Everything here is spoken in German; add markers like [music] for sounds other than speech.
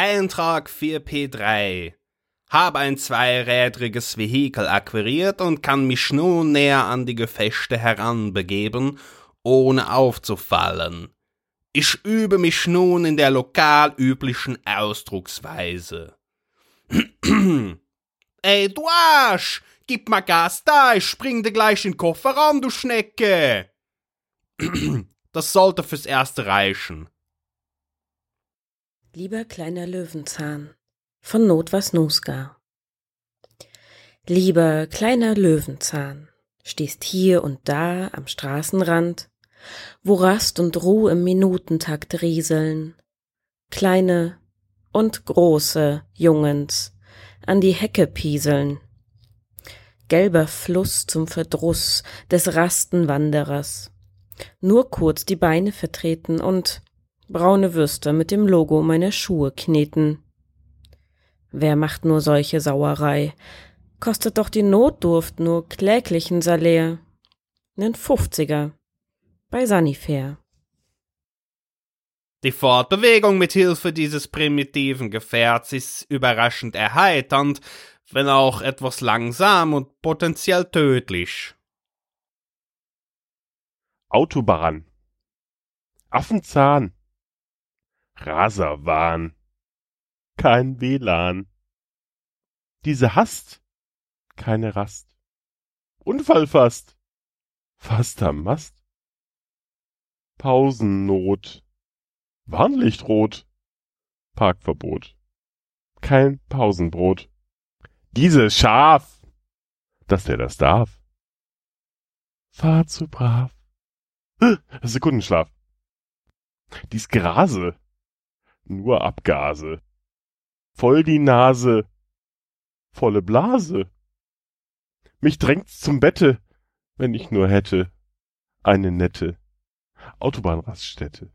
Eintrag 4P3. Habe ein zweirädriges Vehikel akquiriert und kann mich nun näher an die Gefechte heranbegeben, ohne aufzufallen. Ich übe mich nun in der lokal üblichen Ausdrucksweise. [clears throat] Ey, du Arsch! Gib mal Gas da, ich spring dir gleich in den Kofferraum, du Schnecke! [clears throat] Das sollte fürs Erste reichen. Lieber kleiner Löwenzahn von Notwas Nusga. Lieber kleiner Löwenzahn, stehst hier und da am Straßenrand, wo Rast und Ruh im Minutentakt rieseln, kleine und große Jungens an die Hecke pieseln. Gelber Fluss zum Verdruss des Rastenwanderers, nur kurz die Beine vertreten und braune Würste mit dem Logo meiner Schuhe kneten. Wer macht nur solche Sauerei? Kostet doch die Notdurft nur kläglichen Salär. Nen Fünfziger. Bei Sanifair. Die Fortbewegung mit Hilfe dieses primitiven Gefährts ist überraschend erheiternd, wenn auch etwas langsam und potenziell tödlich. Autobahn. Affenzahn. Raserwahn. Kein WLAN. Diese Hast. Keine Rast. Unfall fast. Fast am Mast. Pausennot. Warnlichtrot. Parkverbot. Kein Pausenbrot. Dieses Schaf. Dass der das darf. Fahr zu brav. Sekundenschlaf. Dies Grase. Nur Abgase. Voll die Nase. Volle Blase. Mich drängt's zum Bette, wenn ich nur hätte eine nette Autobahnraststätte.